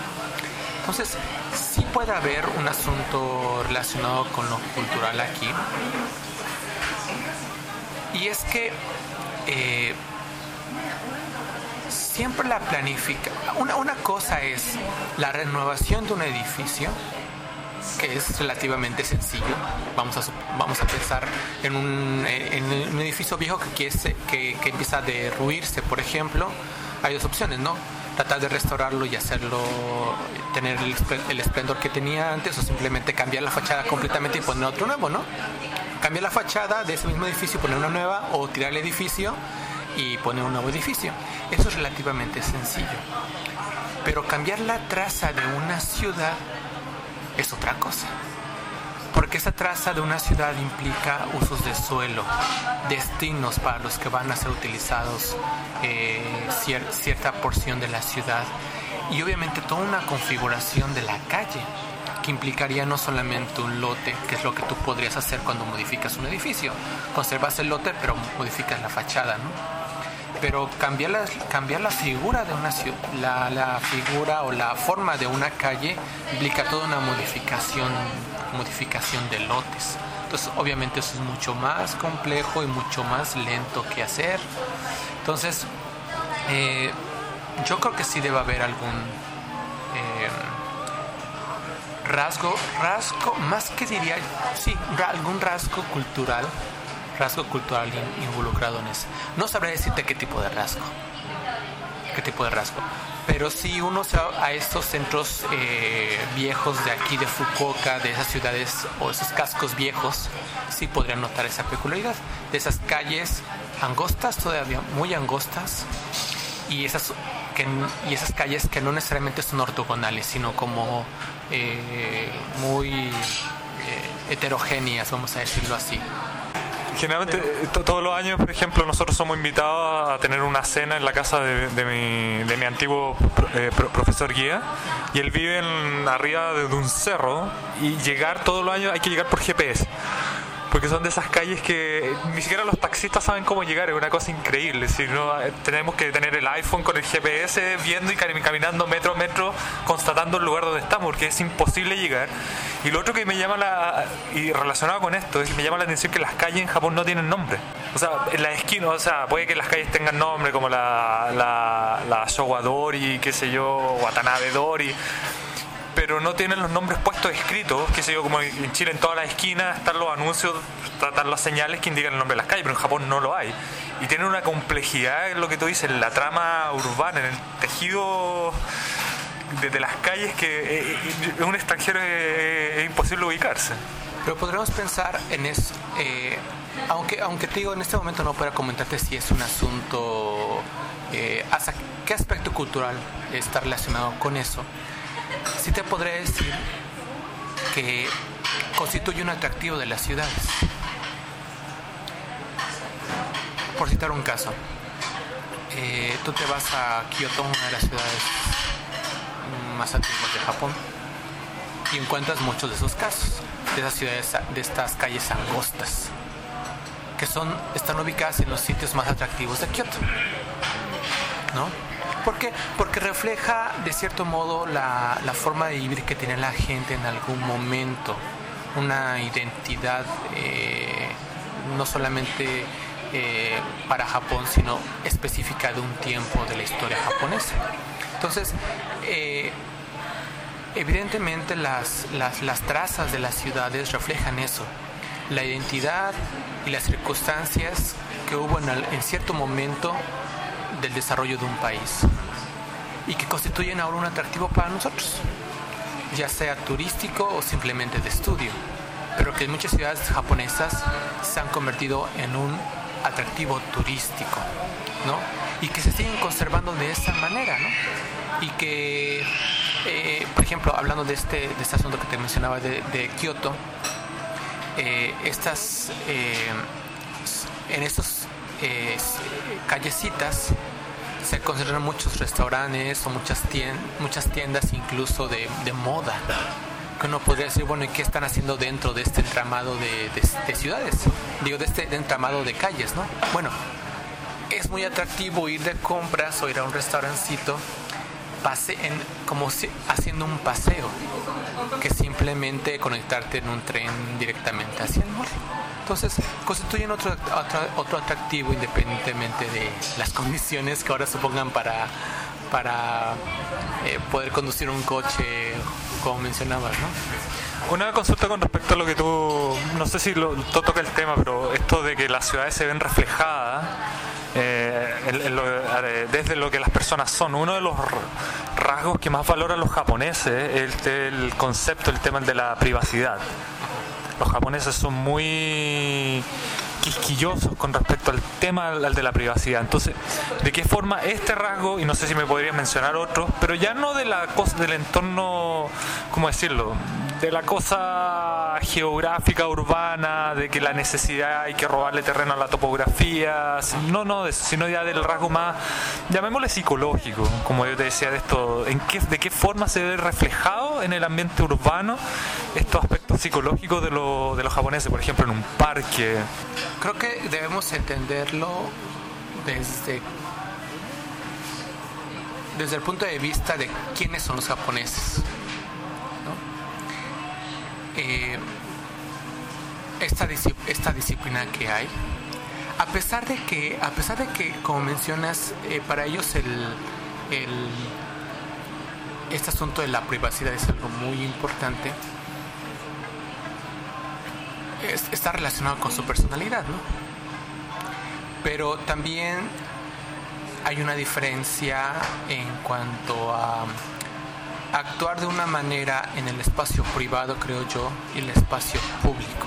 Entonces, sí puede haber un asunto relacionado con lo cultural aquí. Y es que eh, siempre la planifica. Una, una cosa es la renovación de un edificio que es relativamente sencillo. Vamos a, vamos a pensar en un, en un edificio viejo que, que, que empieza a derruirse, por ejemplo. Hay dos opciones, ¿no? Tratar de restaurarlo y hacerlo, tener el, esplendor que tenía antes o simplemente cambiar la fachada completamente y poner otro nuevo, ¿no? Cambiar la fachada de ese mismo edificio y poner una nueva o tirar el edificio y poner un nuevo edificio. Eso es relativamente sencillo. Pero cambiar la traza de una ciudad es otra cosa. Porque esa traza de una ciudad implica usos de suelo, destinos para los que van a ser utilizados eh, cier cierta porción de la ciudad y obviamente toda una configuración de la calle que implicaría no solamente un lote, que es lo que tú podrías hacer cuando modificas un edificio. Conservas el lote pero modificas la fachada, ¿no? Pero cambiar la, cambiar la figura de una la, la, figura o la forma de una calle implica toda una modificación, modificación de lotes. Entonces, obviamente eso es mucho más complejo y mucho más lento que hacer. Entonces, eh, yo creo que sí debe haber algún eh, rasgo, rasgo, más que diría, sí, algún rasgo cultural rasgo cultural involucrado en eso. No sabré decirte qué tipo de rasgo. Qué tipo de rasgo. Pero si uno se va a estos centros eh, viejos de aquí, de Fukuoka, de esas ciudades o esos cascos viejos, sí podrían notar esa peculiaridad. De esas calles angostas, todavía muy angostas, y esas, que, y esas calles que no necesariamente son ortogonales, sino como eh, muy eh, heterogéneas, vamos a decirlo así. Generalmente, todos los años, por ejemplo, nosotros somos invitados a tener una cena en la casa de, de, mi, de mi, antiguo eh, profesor guía y él vive en, arriba de, un cerro y llegar todos los años hay que llegar por GPS porque son de esas calles que ni siquiera los taxistas saben cómo llegar, es una cosa increíble. Si no, eh, tenemos que tener el iPhone con el GPS viendo y cami- caminando metro a metro, constatando el lugar donde estamos, porque es imposible llegar. Y lo otro que me llama la. y relacionado con esto, es que me llama la atención que las calles en Japón no tienen nombre. O sea, en las esquinas, o sea, puede que las calles tengan nombre, como la, la, la Showa Dori, qué sé yo, Watanabe Dori pero no tienen los nombres puestos escritos, qué sé yo, como en Chile en todas las esquinas están los anuncios, están las señales que indican el nombre de las calles, pero en Japón no lo hay. Y tienen una complejidad en lo que tú dices, en la trama urbana, en el tejido de, las calles que eh, eh, un extranjero es, es imposible ubicarse. Pero podríamos pensar en eso, eh, aunque, aunque te digo, en este momento no puedo comentarte si es un asunto, eh, hasta qué aspecto cultural está relacionado con eso. Sí te podré decir que constituye un atractivo de las ciudades. Por citar un caso, eh, tú te vas a Kioto, una de las ciudades más antiguas de Japón, y encuentras muchos de esos casos, de esas ciudades, de estas calles angostas, que son, están ubicadas en los sitios más atractivos de Kioto. ¿No? ¿Por qué? Porque refleja de cierto modo la, la forma de vivir que tiene la gente en algún momento, una identidad eh, no solamente eh, para Japón, sino específica de un tiempo de la historia japonesa. Entonces, eh, evidentemente las, las, las trazas de las ciudades reflejan eso, la identidad y las circunstancias que hubo en, el- en cierto momento del desarrollo de un país y que constituyen ahora un atractivo para nosotros, ya sea turístico o simplemente de estudio, pero que en muchas ciudades japonesas se han convertido en un atractivo turístico, ¿no? Y que se siguen conservando de esa manera, ¿no? Y que, eh, por ejemplo, hablando de este, de este asunto que te mencionaba de, de Kioto, eh, estas eh, en esas callecitas se concentran muchos restaurantes o muchas tiendas, muchas tiendas incluso de, moda que uno podría decir bueno y qué están haciendo dentro de este entramado de, de- de ciudades digo de este entramado de calles no bueno es muy atractivo ir de compras o ir a un restaurancito pase en como haciendo un paseo que simplemente conectarte en un tren directamente hacia el mall. Entonces, constituyen otro, otro, atractivo independientemente de las *laughs* condiciones que ahora supongan para, para eh, poder conducir un coche, como mencionabas, ¿no? Una consulta con respecto a lo que tú, no sé si tú toca el tema, pero esto de que las ciudades se ven reflejadas eh, eh, desde lo que las personas son. Uno de los rasgos que más valoran los japoneses es el concepto, el tema de la privacidad. Los japoneses son muy quisquillosos con respecto al tema al de la privacidad. Entonces, ¿de qué forma este rasgo, y no sé si me podrías mencionar otros, pero ya no de la cosa del entorno, ¿cómo decirlo? De la cosa geográfica, urbana, de que la necesidad hay que robarle terreno a la topografía, no, no, sino ya del rasgo más, llamémosle psicológico, como yo te decía, de esto, en qué, de qué forma se ve reflejado en el ambiente urbano estos aspectos psicológicos de, lo- de los japoneses, por ejemplo, en un parque. Creo que debemos entenderlo desde, desde el punto de vista de quiénes son los japoneses. Eh, esta, esta disciplina que hay, a pesar de que, a pesar de que como mencionas, eh, para ellos el, este asunto de la privacidad es algo muy importante, es- está relacionado con su personalidad, ¿no? Pero también hay una diferencia en cuanto a actuar de una manera en el espacio privado, creo yo, y el espacio público.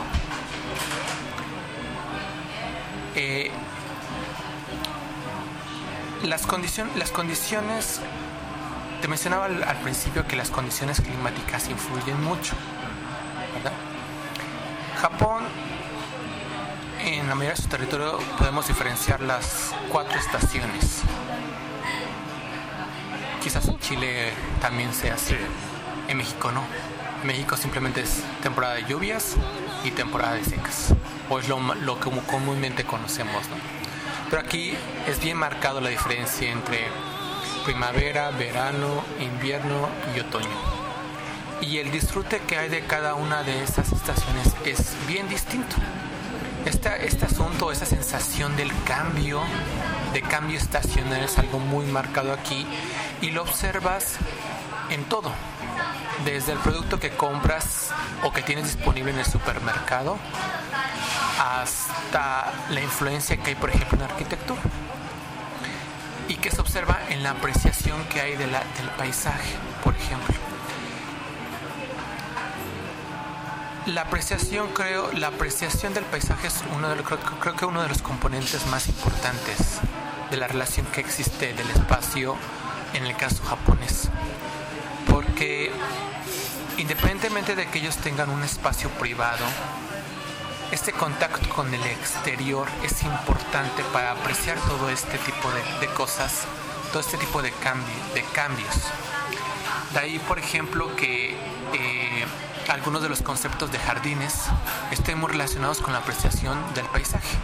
Eh, las, condicion- las condiciones, te mencionaba al, principio que las condiciones climáticas influyen mucho. Japón, en la mayoría de su territorio podemos diferenciar las cuatro estaciones. Quizás en Chile también sea así. En México no. México simplemente es temporada de lluvias y temporada de secas. o es lo, lo que comúnmente conocemos. ¿no? Pero aquí es bien marcado la diferencia entre primavera, verano, invierno y otoño. Y el disfrute que hay de cada una de estas estaciones es bien distinto. Este, este asunto, esa sensación del cambio, de cambio estacional es algo muy marcado aquí y lo observas en todo, desde el producto que compras o que tienes disponible en el supermercado hasta la influencia que hay, por ejemplo, en la arquitectura y que se observa en la apreciación que hay del paisaje, por ejemplo. La apreciación, creo, la apreciación del paisaje es uno de creo, creo que uno de los componentes más importantes de la relación que existe del espacio en el caso japonés. Porque independientemente de que ellos tengan un espacio privado, este contacto con el exterior es importante para apreciar todo este tipo de, de cosas, todo este tipo de, cambio, de cambios. De ahí, por ejemplo, que eh, algunos de los conceptos de jardines estén muy relacionados con la apreciación del paisaje.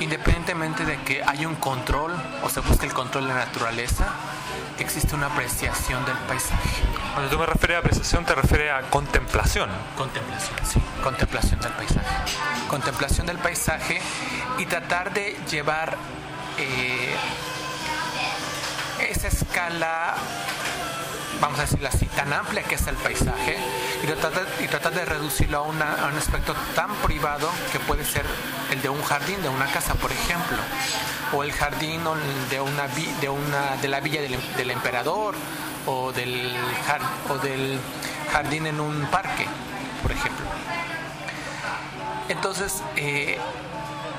Independientemente de que haya un control o se busque el control de la naturaleza, existe una apreciación del paisaje. Cuando tú me refieres a apreciación, te refieres a contemplación. Contemplación, sí. Contemplación del paisaje. Contemplación del paisaje y tratar de llevar eh, esa escala, vamos a decirlo así, tan amplia que es el paisaje y tratar de, y tratar de reducirlo a, una, a un aspecto tan privado que puede ser el de un jardín, de una casa, por ejemplo, o el jardín de una, de una de la villa del, em- emperador o del, o del jardín en un parque, por ejemplo. Entonces, eh,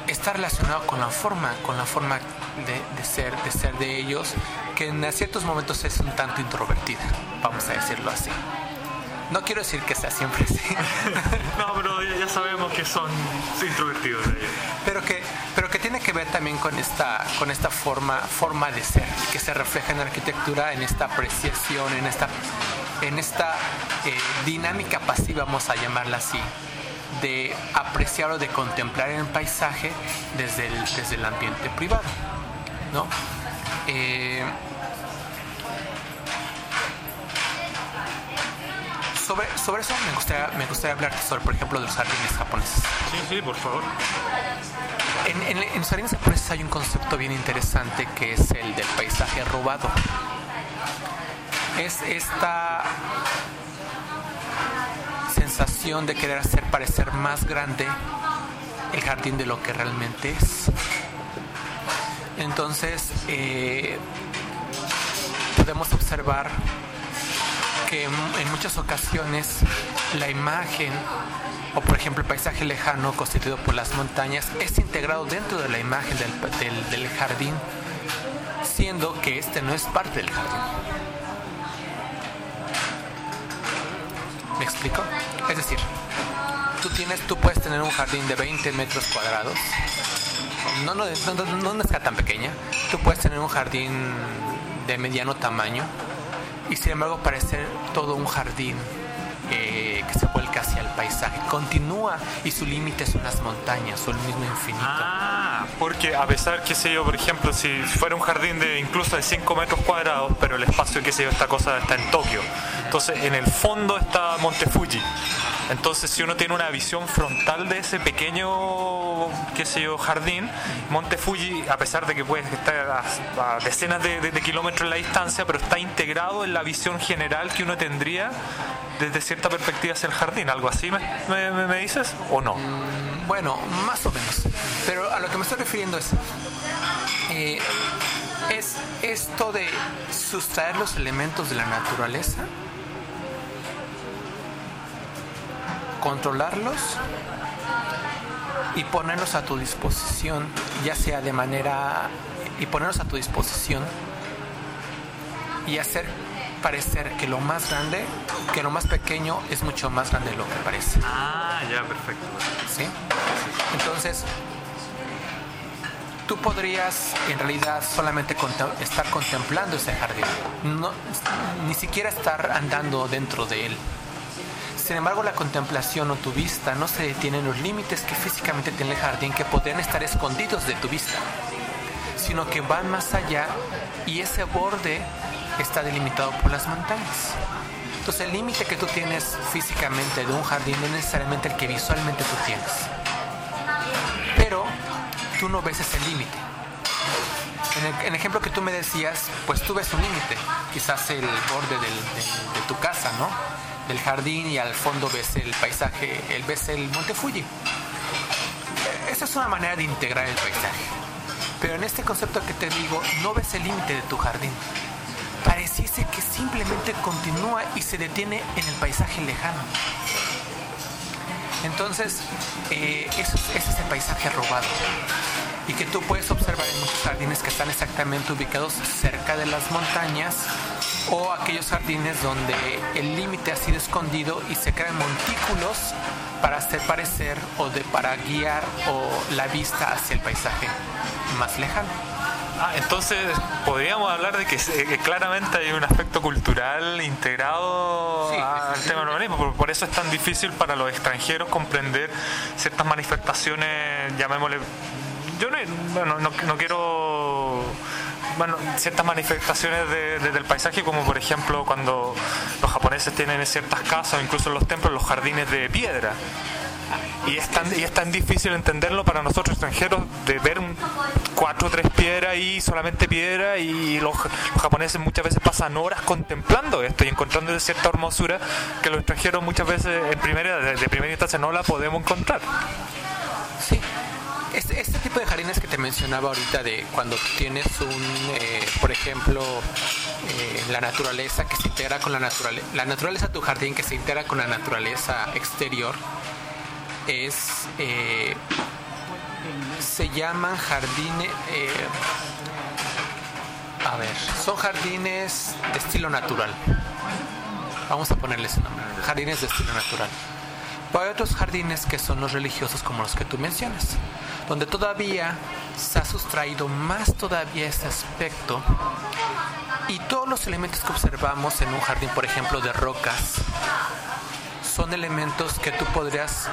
está relacionado con la forma, con la forma de ser, de ser de ellos, que en ciertos momentos es un tanto introvertida, vamos a decirlo así. No quiero decir que sea siempre así, *laughs* No, pero ya sabemos que son introvertidos ellos. pero que, pero que tiene que ver también con esta, con esta forma, forma de ser, que se refleja en la arquitectura, en esta apreciación, en esta, en esta eh, dinámica pasiva, vamos a llamarla así, de apreciar o de contemplar el paisaje desde el, desde el ambiente privado. ¿no? Eh, sobre, sobre eso me gustaría, me gustaría hablar sobre, por ejemplo, de los jardines japoneses. Sí, sí, por favor. En, en, en los jardines japoneses hay un concepto bien interesante que es el del paisaje robado. Es esta sensación de querer hacer parecer más grande el jardín de lo que realmente es. Entonces, eh, podemos observar que en, muchas ocasiones la imagen o por ejemplo el paisaje lejano constituido por las montañas es integrado dentro de la imagen del, del- del jardín, siendo que este no es parte del jardín. ¿Me explico? Es decir, tú tienes, tú puedes tener un jardín de 20 metros cuadrados. No, no, no, no, no escala tan pequeña. Tú puedes tener un jardín de mediano tamaño y sin embargo parecer todo un jardín eh, que se vuelca hacia el paisaje. Continúa y su límite son las montañas o el mismo infinito. Ah, porque a pesar, qué sé yo, por ejemplo, si fuera un jardín de incluso de 5 metros cuadrados, pero el espacio, qué sé yo, esta cosa está en Tokio. Entonces, en el fondo está Monte Fuji. Entonces, si uno tiene una visión frontal de ese pequeño, qué sé yo, jardín, Monte Fuji, a pesar de que puede estar a, a decenas de, de- de kilómetros en la distancia, pero está integrado en la visión general que uno tendría desde cierta perspectiva hacia el jardín. ¿Algo así me, me- me- dices? ¿O no? Bueno, más o menos. Pero a lo que me estoy refiriendo es, eh, es esto de sustraer los elementos de la naturaleza, controlarlos y ponerlos a tu disposición, ya sea de manera y ponerlos a tu disposición y hacer parecer que lo más grande, que lo más pequeño es mucho más grande de lo que parece. Ah, ya, perfecto. ¿sí? Entonces, tú podrías en realidad solamente contem- estar contemplando ese jardín, no, ni siquiera estar andando dentro de él, Sin embargo, la contemplación o tu vista no se detiene en los límites que físicamente tiene el jardín que podrían estar escondidos de tu vista, sino que van más allá y ese borde está delimitado por las montañas. Entonces el límite que tú tienes físicamente de un jardín no es necesariamente el que visualmente tú tienes. Pero tú no ves ese límite. En el, ejemplo que tú me decías, pues tú ves un límite, quizás el borde de, tu casa, ¿no? Del jardín y al fondo ves el paisaje, el, ves el monte Fuji. Esa es una manera de integrar el paisaje. Pero en este concepto que te digo, no ves el límite de tu jardín. Pareciese que simplemente continúa y se detiene en el paisaje lejano. Entonces, eh, ese es el paisaje robado. Y que tú puedes observar en muchos jardines que están exactamente ubicados cerca de las montañas o aquellos jardines donde el límite ha sido escondido y se crean montículos para hacer parecer o de para guiar o la vista hacia el paisaje más lejano. Ah, entonces podríamos hablar de que, claramente hay un aspecto cultural integrado Sí, al sí, tema del urbanismo. Por, por eso es tan difícil para los extranjeros comprender ciertas manifestaciones, llamémosle. Yo no, bueno, no, no quiero. Bueno, ciertas manifestaciones de- de- del paisaje, como por ejemplo cuando los japoneses tienen en ciertas casas, incluso en los templos, los jardines de piedra. Y es, tan, y es tan difícil entenderlo para nosotros extranjeros de ver cuatro o tres piedras y solamente piedra y los, los japoneses muchas veces pasan horas contemplando esto y encontrando cierta hermosura que los extranjeros muchas veces en primera, de, primera instancia no la podemos encontrar. Sí. Este, este tipo de jardines que te mencionaba ahorita de cuando tienes un, eh, por ejemplo, eh, la naturaleza que se integra con la naturaleza, la naturaleza de tu jardín que se integra con la naturaleza exterior, es, eh, se llaman jardines, eh, a ver, son jardines de estilo natural. Vamos a ponerle ese nombre, jardines de estilo natural. Pero hay otros jardines que son los religiosos como los que tú mencionas, donde todavía se ha sustraído más todavía ese aspecto y todos los elementos que observamos en un jardín, por ejemplo, de rocas, son elementos que tú podrías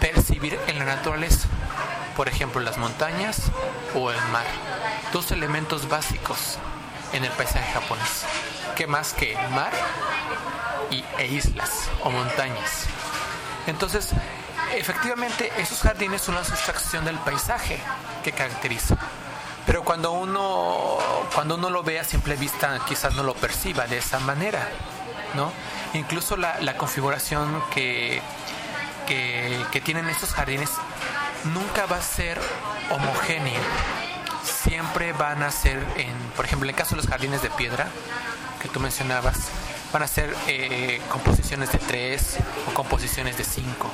percibir en la naturaleza, por ejemplo, las montañas o el mar, dos elementos básicos en el paisaje japonés, que más que mar y, e islas o montañas. Entonces, efectivamente, esos jardines son la sustracción del paisaje que caracteriza. Pero cuando uno, cuando uno lo ve a simple vista, quizás no lo perciba de esa manera, ¿no? Incluso la, configuración que, que, tienen estos jardines nunca va a ser homogénea. Siempre van a ser, en, por ejemplo, en el caso de los jardines de piedra que tú mencionabas, van a ser eh, composiciones de tres o composiciones de cinco,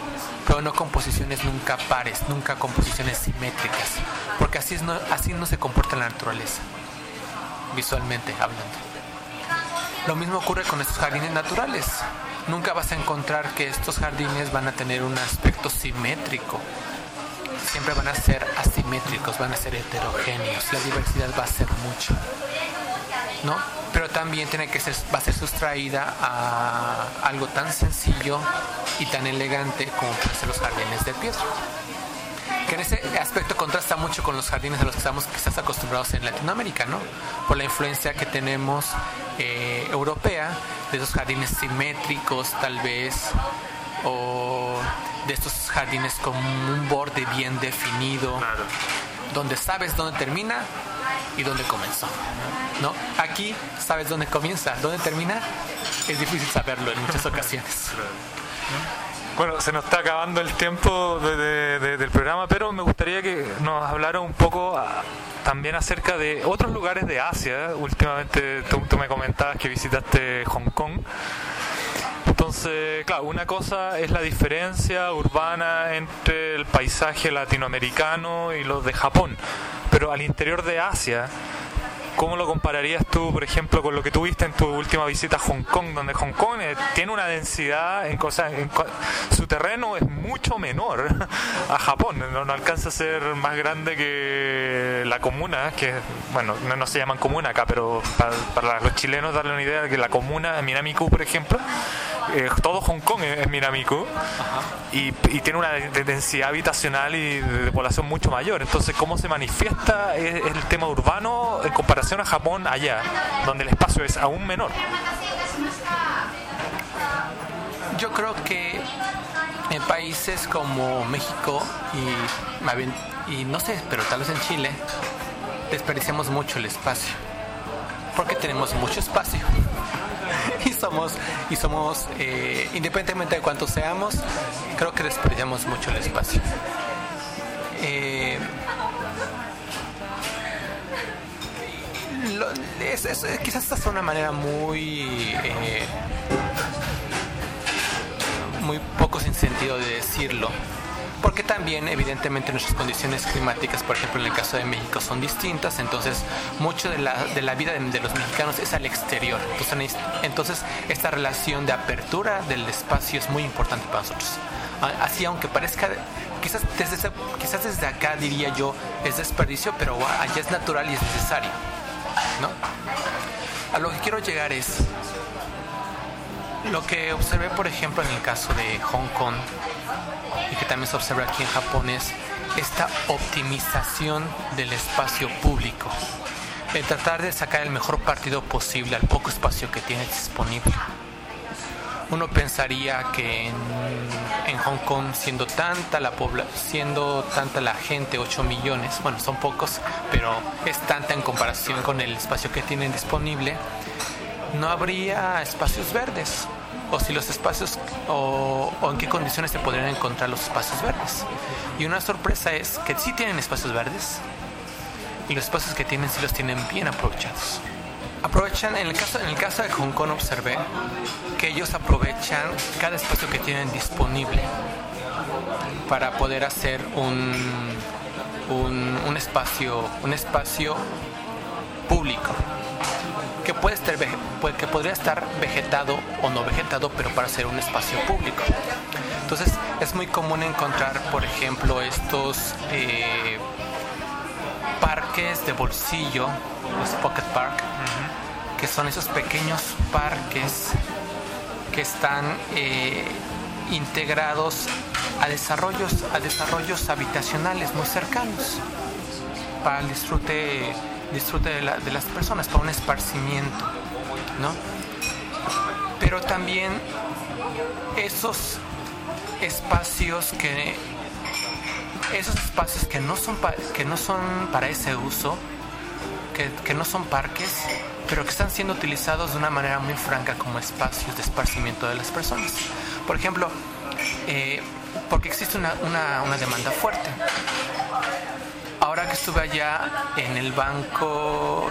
pero no composiciones nunca pares, nunca composiciones simétricas, porque así, así no se comporta la naturaleza, visualmente hablando. Lo mismo ocurre con estos jardines naturales. Nunca vas a encontrar que estos jardines van a tener un aspecto simétrico. Siempre van a ser asimétricos, van a ser heterogéneos. La diversidad va a ser mucho. ¿No? Pero también tiene que ser, va a ser sustraída a algo tan sencillo y tan elegante como pueden ser los jardines de piedra. Que en ese aspecto contrasta mucho con los jardines a los que estamos quizás acostumbrados en Latinoamérica, ¿no? Por la influencia que tenemos eh, europea, de esos jardines simétricos tal vez, o de estos jardines con un borde bien definido, donde sabes dónde termina y dónde comenzó. ¿no? Aquí sabes dónde comienza, dónde termina, es difícil saberlo en muchas *laughs* ocasiones. Bueno, se nos está acabando el tiempo de- de- de- del programa, pero me gustaría que nos hablara un poco ah, también acerca de otros lugares de Asia. Últimamente tú, tú me comentabas que visitaste Hong Kong. Entonces, claro, una cosa es la diferencia urbana entre el paisaje latinoamericano y los de Japón, pero al interior de Asia, ¿cómo lo compararías tú, por ejemplo, con lo que tuviste en tu última visita a Hong Kong, donde Hong Kong eh, tiene una densidad, en cosas, en su terreno es mucho menor a Japón, no, no alcanza a ser más grande que la comuna, que bueno, no, no se llaman comuna acá, pero para, para los chilenos darle una idea de que la comuna de Minamiku, por ejemplo, eh, todo Hong Kong es, Minamiku y, y, tiene una densidad habitacional y de, población mucho mayor. Entonces, ¿cómo se manifiesta el tema urbano en comparación a Japón allá, donde el espacio es aún menor? Yo creo que en países como México y, y no sé, pero tal vez en Chile, desperdiciamos mucho el espacio. Porque tenemos mucho espacio. *laughs* y somos, y somos eh, independientemente de cuántos seamos, creo que desperdiciamos mucho el espacio. Eh, quizás esta es una manera muy eh, muy poco sin sentido de decirlo porque también evidentemente nuestras condiciones climáticas, por ejemplo en el caso de México, son distintas, entonces mucho de la, de la vida de, los mexicanos es al exterior. Entonces, entonces esta relación de apertura del espacio es muy importante para nosotros. Así aunque parezca, quizás desde, quizás desde acá diría yo, es desperdicio, pero allá es natural y es necesario. ¿no? A lo que quiero llegar es, lo que observé, por ejemplo, en el caso de Hong Kong, y que también se observa aquí en Japón es esta optimización del espacio público, el tratar de sacar el mejor partido posible al poco espacio que tiene disponible. Uno pensaría que en, Hong Kong, siendo tanta la siendo tanta la gente, 8 millones, bueno, son pocos, pero es tanta en comparación con el espacio que tienen disponible, no habría espacios verdes o si los espacios o, en qué condiciones se podrían encontrar los espacios verdes. Y una sorpresa es que sí tienen espacios verdes y los espacios que tienen sí los tienen bien aprovechados. Aprovechan, en el caso, en el caso de Hong Kong observé que ellos aprovechan cada espacio que tienen disponible para poder hacer un, un espacio, un espacio público que puede estar que podría estar vegetado o no vegetado, pero para ser un espacio público. Entonces es muy común encontrar, por ejemplo, estos eh, parques de bolsillo, los pocket park, que son esos pequeños parques que están eh, integrados a desarrollos, a desarrollos habitacionales muy cercanos para el disfrute disfrute de, las personas, para un esparcimiento, ¿no? Pero también esos espacios que esos espacios que no son que no son para ese uso, que, no son parques, pero que están siendo utilizados de una manera muy franca como espacios de esparcimiento de las personas. Por ejemplo, eh, porque existe una, una demanda fuerte ahora que estuve allá en el banco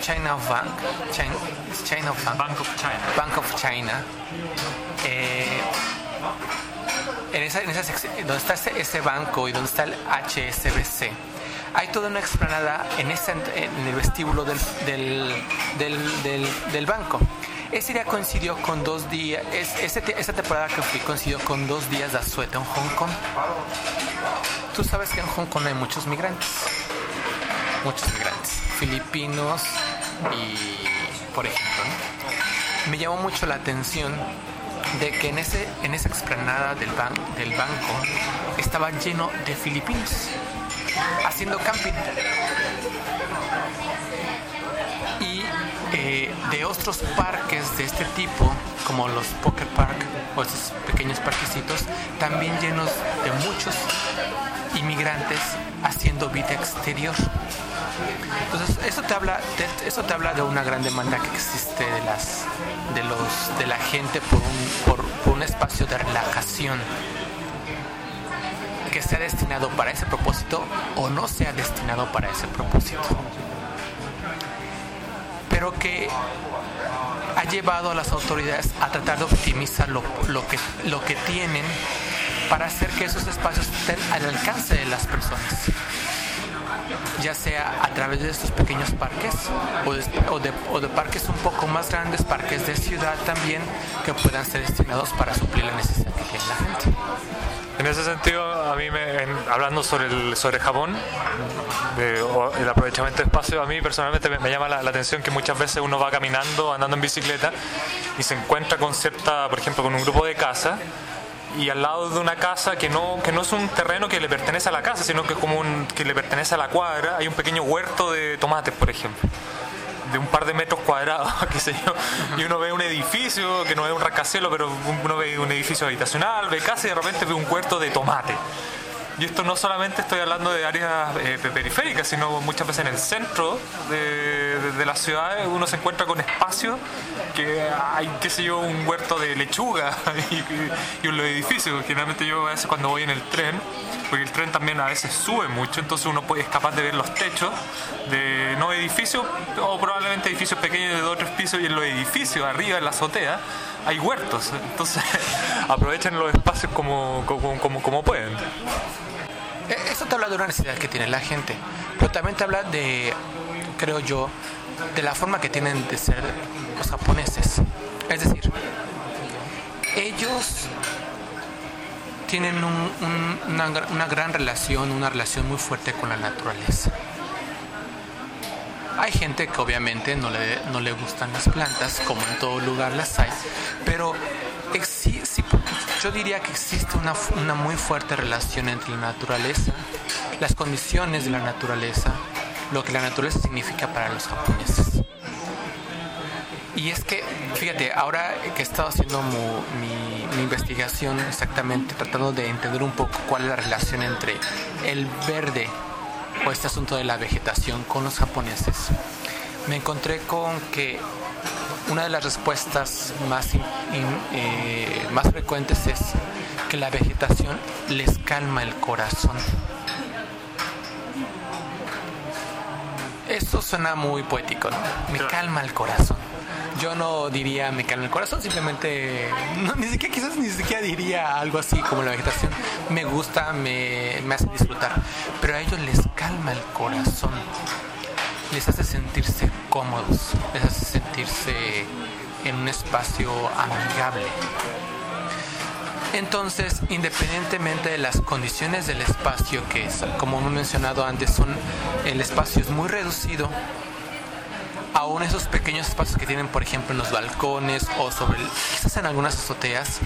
China Bank, China, Bank, of China, Bank of China, eh, en esa, en esa donde está ese, banco y donde está el HSBC, hay toda una explanada en, ese, en el vestíbulo del, del, del, del, banco. Ese día coincidió con dos días, es, esa temporada que fui coincidió con dos días de asueto en Hong Kong. Tú sabes que en Hong Kong hay muchos migrantes, muchos migrantes, filipinos y, por ejemplo, me llamó mucho la atención de que en, ese, en esa explanada del, del banco estaba lleno de filipinos haciendo camping. Y eh, de otros parques de este tipo, como los Poker Park o esos pequeños parquecitos, también llenos de muchos inmigrantes haciendo vida exterior. Entonces, eso te habla de, eso te habla de una gran demanda que existe de las de los de la gente por un, por, un espacio de relajación que sea destinado para ese propósito o no sea destinado para ese propósito. Pero que ha llevado a las autoridades a tratar de optimizar lo, que, lo que tienen para hacer que esos espacios estén al alcance de las personas ya sea a través de estos pequeños parques o de, parques un poco más grandes, parques de ciudad también, que puedan ser destinados para suplir la necesidad que tiene la gente. en ese sentido, a mí, me, hablando sobre el, Japón, el aprovechamiento de espacio, a mí personalmente me, llama la, atención que muchas veces uno va caminando, andando en bicicleta y se encuentra con cierta, por ejemplo, con un grupo de casa y al lado de una casa que no, que no es un terreno que le pertenece a la casa, sino que es como un, que le pertenece a la cuadra, hay un pequeño huerto de tomates, por ejemplo de un par de metros cuadrados, *laughs* qué sé yo, y uno ve un edificio que no es un rascacielos, pero uno ve un edificio habitacional, ve casa y de repente ve un huerto de tomate. Y esto no solamente estoy hablando de áreas eh, periféricas, sino muchas veces en el centro de, de, las ciudades uno se encuentra con espacios que hay, qué sé yo, un huerto de lechuga *laughs* y, y, los edificios. Generalmente yo a veces cuando voy en el tren, porque el tren también a veces sube mucho, entonces uno puede, es capaz de ver los techos de no edificios o probablemente edificios pequeños de dos o tres pisos y en los edificios arriba en la azotea hay huertos. Entonces *laughs* aprovechen los espacios como, como, pueden. Eh, Esto te habla de una necesidad que tiene la gente, pero también te habla de, creo yo, de la forma que tienen de ser los japoneses. Es decir, ellos tienen una gran relación, una relación muy fuerte con la naturaleza. Hay gente que obviamente no le, no le gustan las plantas, como en todo lugar las hay, pero yo diría que existe una, una muy fuerte relación entre la naturaleza, las condiciones de la naturaleza, lo que la naturaleza significa para los japoneses. Y es que, fíjate, ahora que he estado haciendo mi, mi, investigación exactamente, tratando de entender un poco cuál es la relación entre el verde o este asunto de la vegetación con los japoneses, me encontré con que una de las respuestas más, eh, más frecuentes es que la vegetación les calma el corazón. Esto suena muy poético, ¿no? Me calma el corazón. Yo no diría me calma el corazón, simplemente, ni siquiera quizás ni siquiera diría algo así como la vegetación. Me gusta, me, me hace disfrutar, pero a ellos les calma el corazón les hace sentirse cómodos, les hace sentirse en un espacio amigable. Entonces, independientemente de las condiciones del espacio, que como hemos mencionado antes, son el espacio es muy reducido, aún esos pequeños espacios que tienen, por ejemplo, en los balcones o sobre, quizás en algunas azoteas,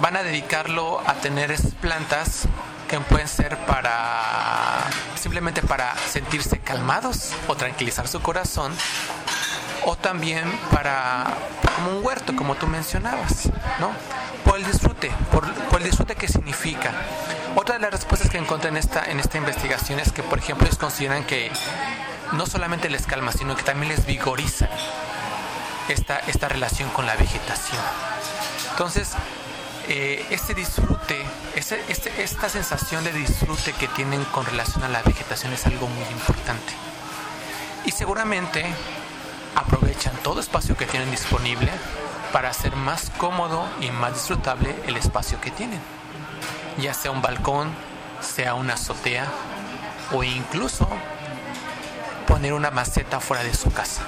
van a dedicarlo a tener plantas que pueden ser para simplemente para sentirse calmados o tranquilizar su corazón o también para como un huerto como tú mencionabas no por el disfrute por, el disfrute que significa. Otra de las respuestas que encontré en esta en esta investigación es que por ejemplo ellos consideran que no solamente les calma sino que también les vigoriza esta esta relación con la vegetación entonces eh, este disfrute, esta sensación de disfrute que tienen con relación a la vegetación es algo muy importante. Y seguramente aprovechan todo espacio que tienen disponible para hacer más cómodo y más disfrutable el espacio que tienen. Ya sea un balcón, sea una azotea o incluso poner una maceta fuera de su casa.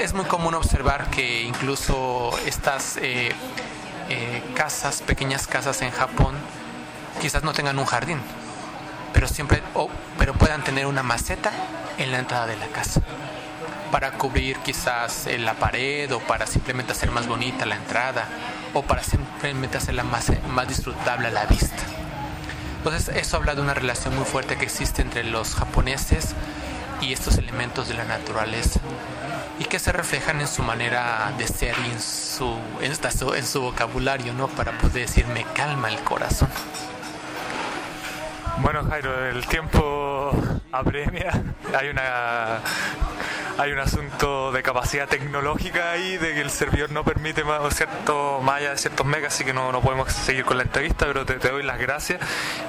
Es muy común observar que incluso estas eh, eh, casas, pequeñas casas en Japón, quizás no tengan un jardín, pero siempre, pero puedan tener una maceta en la entrada de la casa para cubrir quizás eh, la pared o para simplemente hacer más bonita la entrada o para simplemente hacerla más, más disfrutable a la vista. Entonces eso habla de una relación muy fuerte que existe entre los japoneses y estos elementos de la naturaleza y que se reflejan en su manera de ser y en su, en, su vocabulario, ¿no? Para poder decir me calma el corazón. Bueno, Jairo, el tiempo apremia. Hay una hay un asunto de capacidad tecnológica ahí, de que el servidor no permite más, cierto, más allá de ciertos megas, así que no, no podemos seguir con la entrevista, pero te, doy las gracias.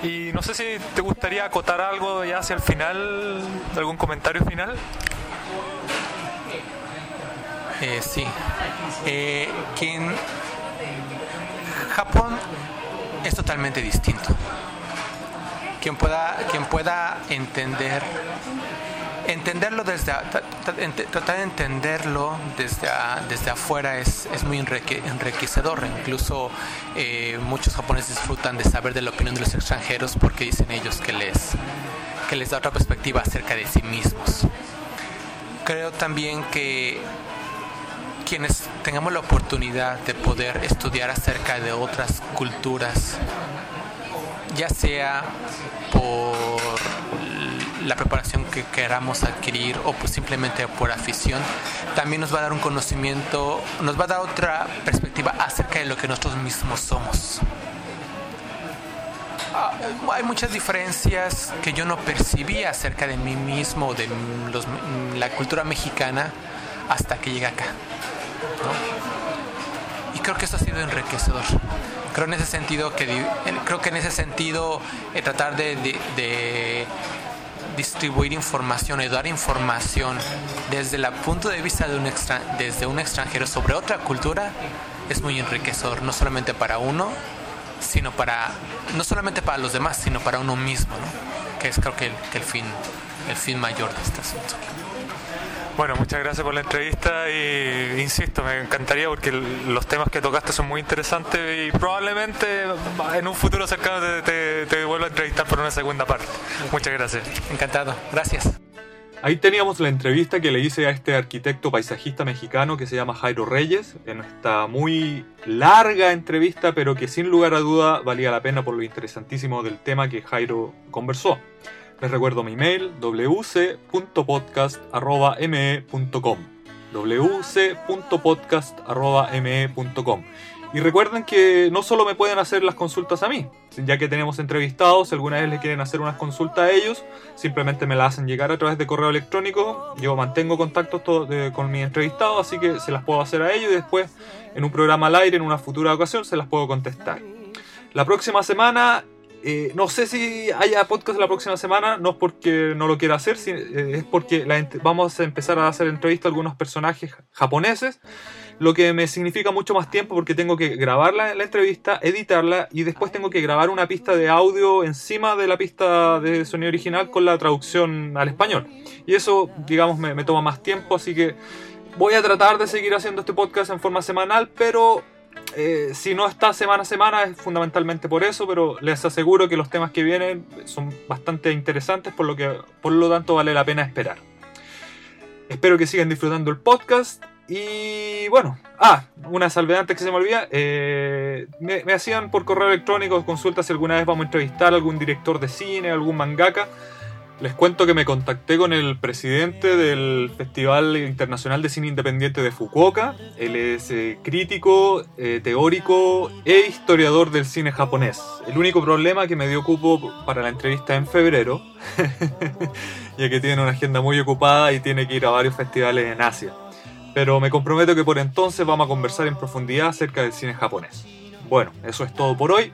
Y no sé si te gustaría acotar algo ya hacia el final, algún comentario final. Eh, sí. Eh, en Japón es totalmente distinto. Quien pueda, quien pueda entender entenderlo desde tratar de entenderlo desde desde afuera es, es muy enriquecedor. Incluso eh, muchos japoneses disfrutan de saber de la opinión de los extranjeros porque dicen ellos que les que les da otra perspectiva acerca de sí mismos. Creo también que quienes tengamos la oportunidad de poder estudiar acerca de otras culturas ya sea por la preparación que queramos adquirir o pues simplemente por afición, también nos va a dar un conocimiento, nos va a dar otra perspectiva acerca de lo que nosotros mismos somos. Ah, hay muchas diferencias que yo no percibía acerca de mí mismo, de la cultura mexicana, hasta que llegué acá. Y creo que eso ha sido enriquecedor creo en ese sentido que creo que en ese sentido eh, tratar de, distribuir información y dar información desde el punto de vista de un desde un extranjero sobre otra cultura es muy enriquecedor no solamente para uno sino para no solamente para los demás sino para uno mismo que es creo que el, que el fin el fin mayor de este asunto bueno, muchas gracias por la entrevista y insisto, me encantaría porque los temas que tocaste son muy interesantes y probablemente en un futuro cercano te, te, vuelva a entrevistar por una segunda parte. Muchas gracias. Encantado, gracias. Ahí teníamos la entrevista que le hice a este arquitecto paisajista mexicano que se llama Jairo Reyes, en esta muy larga entrevista, pero que sin lugar a duda valía la pena por lo interesantísimo del tema que Jairo conversó. Les recuerdo mi email wc.podcast.me.com wc.podcast.me.com y recuerden que no solo me pueden hacer las consultas a mí, ya que tenemos entrevistados, si alguna vez le quieren hacer unas consultas a ellos, simplemente me las hacen llegar a través de correo electrónico. Yo mantengo contactos con mi entrevistado, así que se las puedo hacer a ellos y después en un programa al aire, en una futura ocasión, se las puedo contestar. La próxima semana eh, no sé si haya podcast la próxima semana, no es porque no lo quiera hacer, eh, es porque vamos a empezar a hacer entrevistas a algunos personajes japoneses, lo que me significa mucho más tiempo porque tengo que grabar la, entrevista, editarla y después tengo que grabar una pista de audio encima de la pista de sonido original con la traducción al español. Y eso, digamos, me, me toma más tiempo, así que voy a tratar de seguir haciendo este podcast en forma semanal, pero eh, si no está semana a semana es fundamentalmente por eso, pero les aseguro que los temas que vienen son bastante interesantes, por lo que por lo tanto vale la pena esperar. Espero que sigan disfrutando el podcast y bueno, ah, una salvedad antes que se me olvida, eh, me, me, hacían por correo electrónico consultas si alguna vez vamos a entrevistar a algún director de cine, algún mangaka. Les cuento que me contacté con el presidente del Festival Internacional de Cine Independiente de Fukuoka. Él es eh, crítico, eh, teórico e historiador del cine japonés. El único problema que me dio cupo para la entrevista en febrero, *laughs* ya que tiene una agenda muy ocupada y tiene que ir a varios festivales en Asia. Pero me comprometo que por entonces vamos a conversar en profundidad acerca del cine japonés. Bueno, eso es todo por hoy.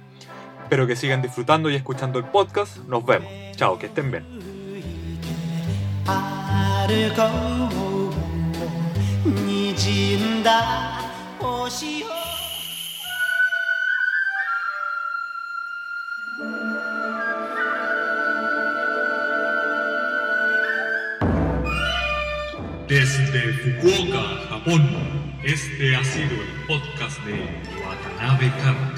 Espero que sigan disfrutando y escuchando el podcast. Nos vemos. Chao, que estén bien. Desde Fukuoka, Japón, este ha sido el podcast de Watanabe Karma.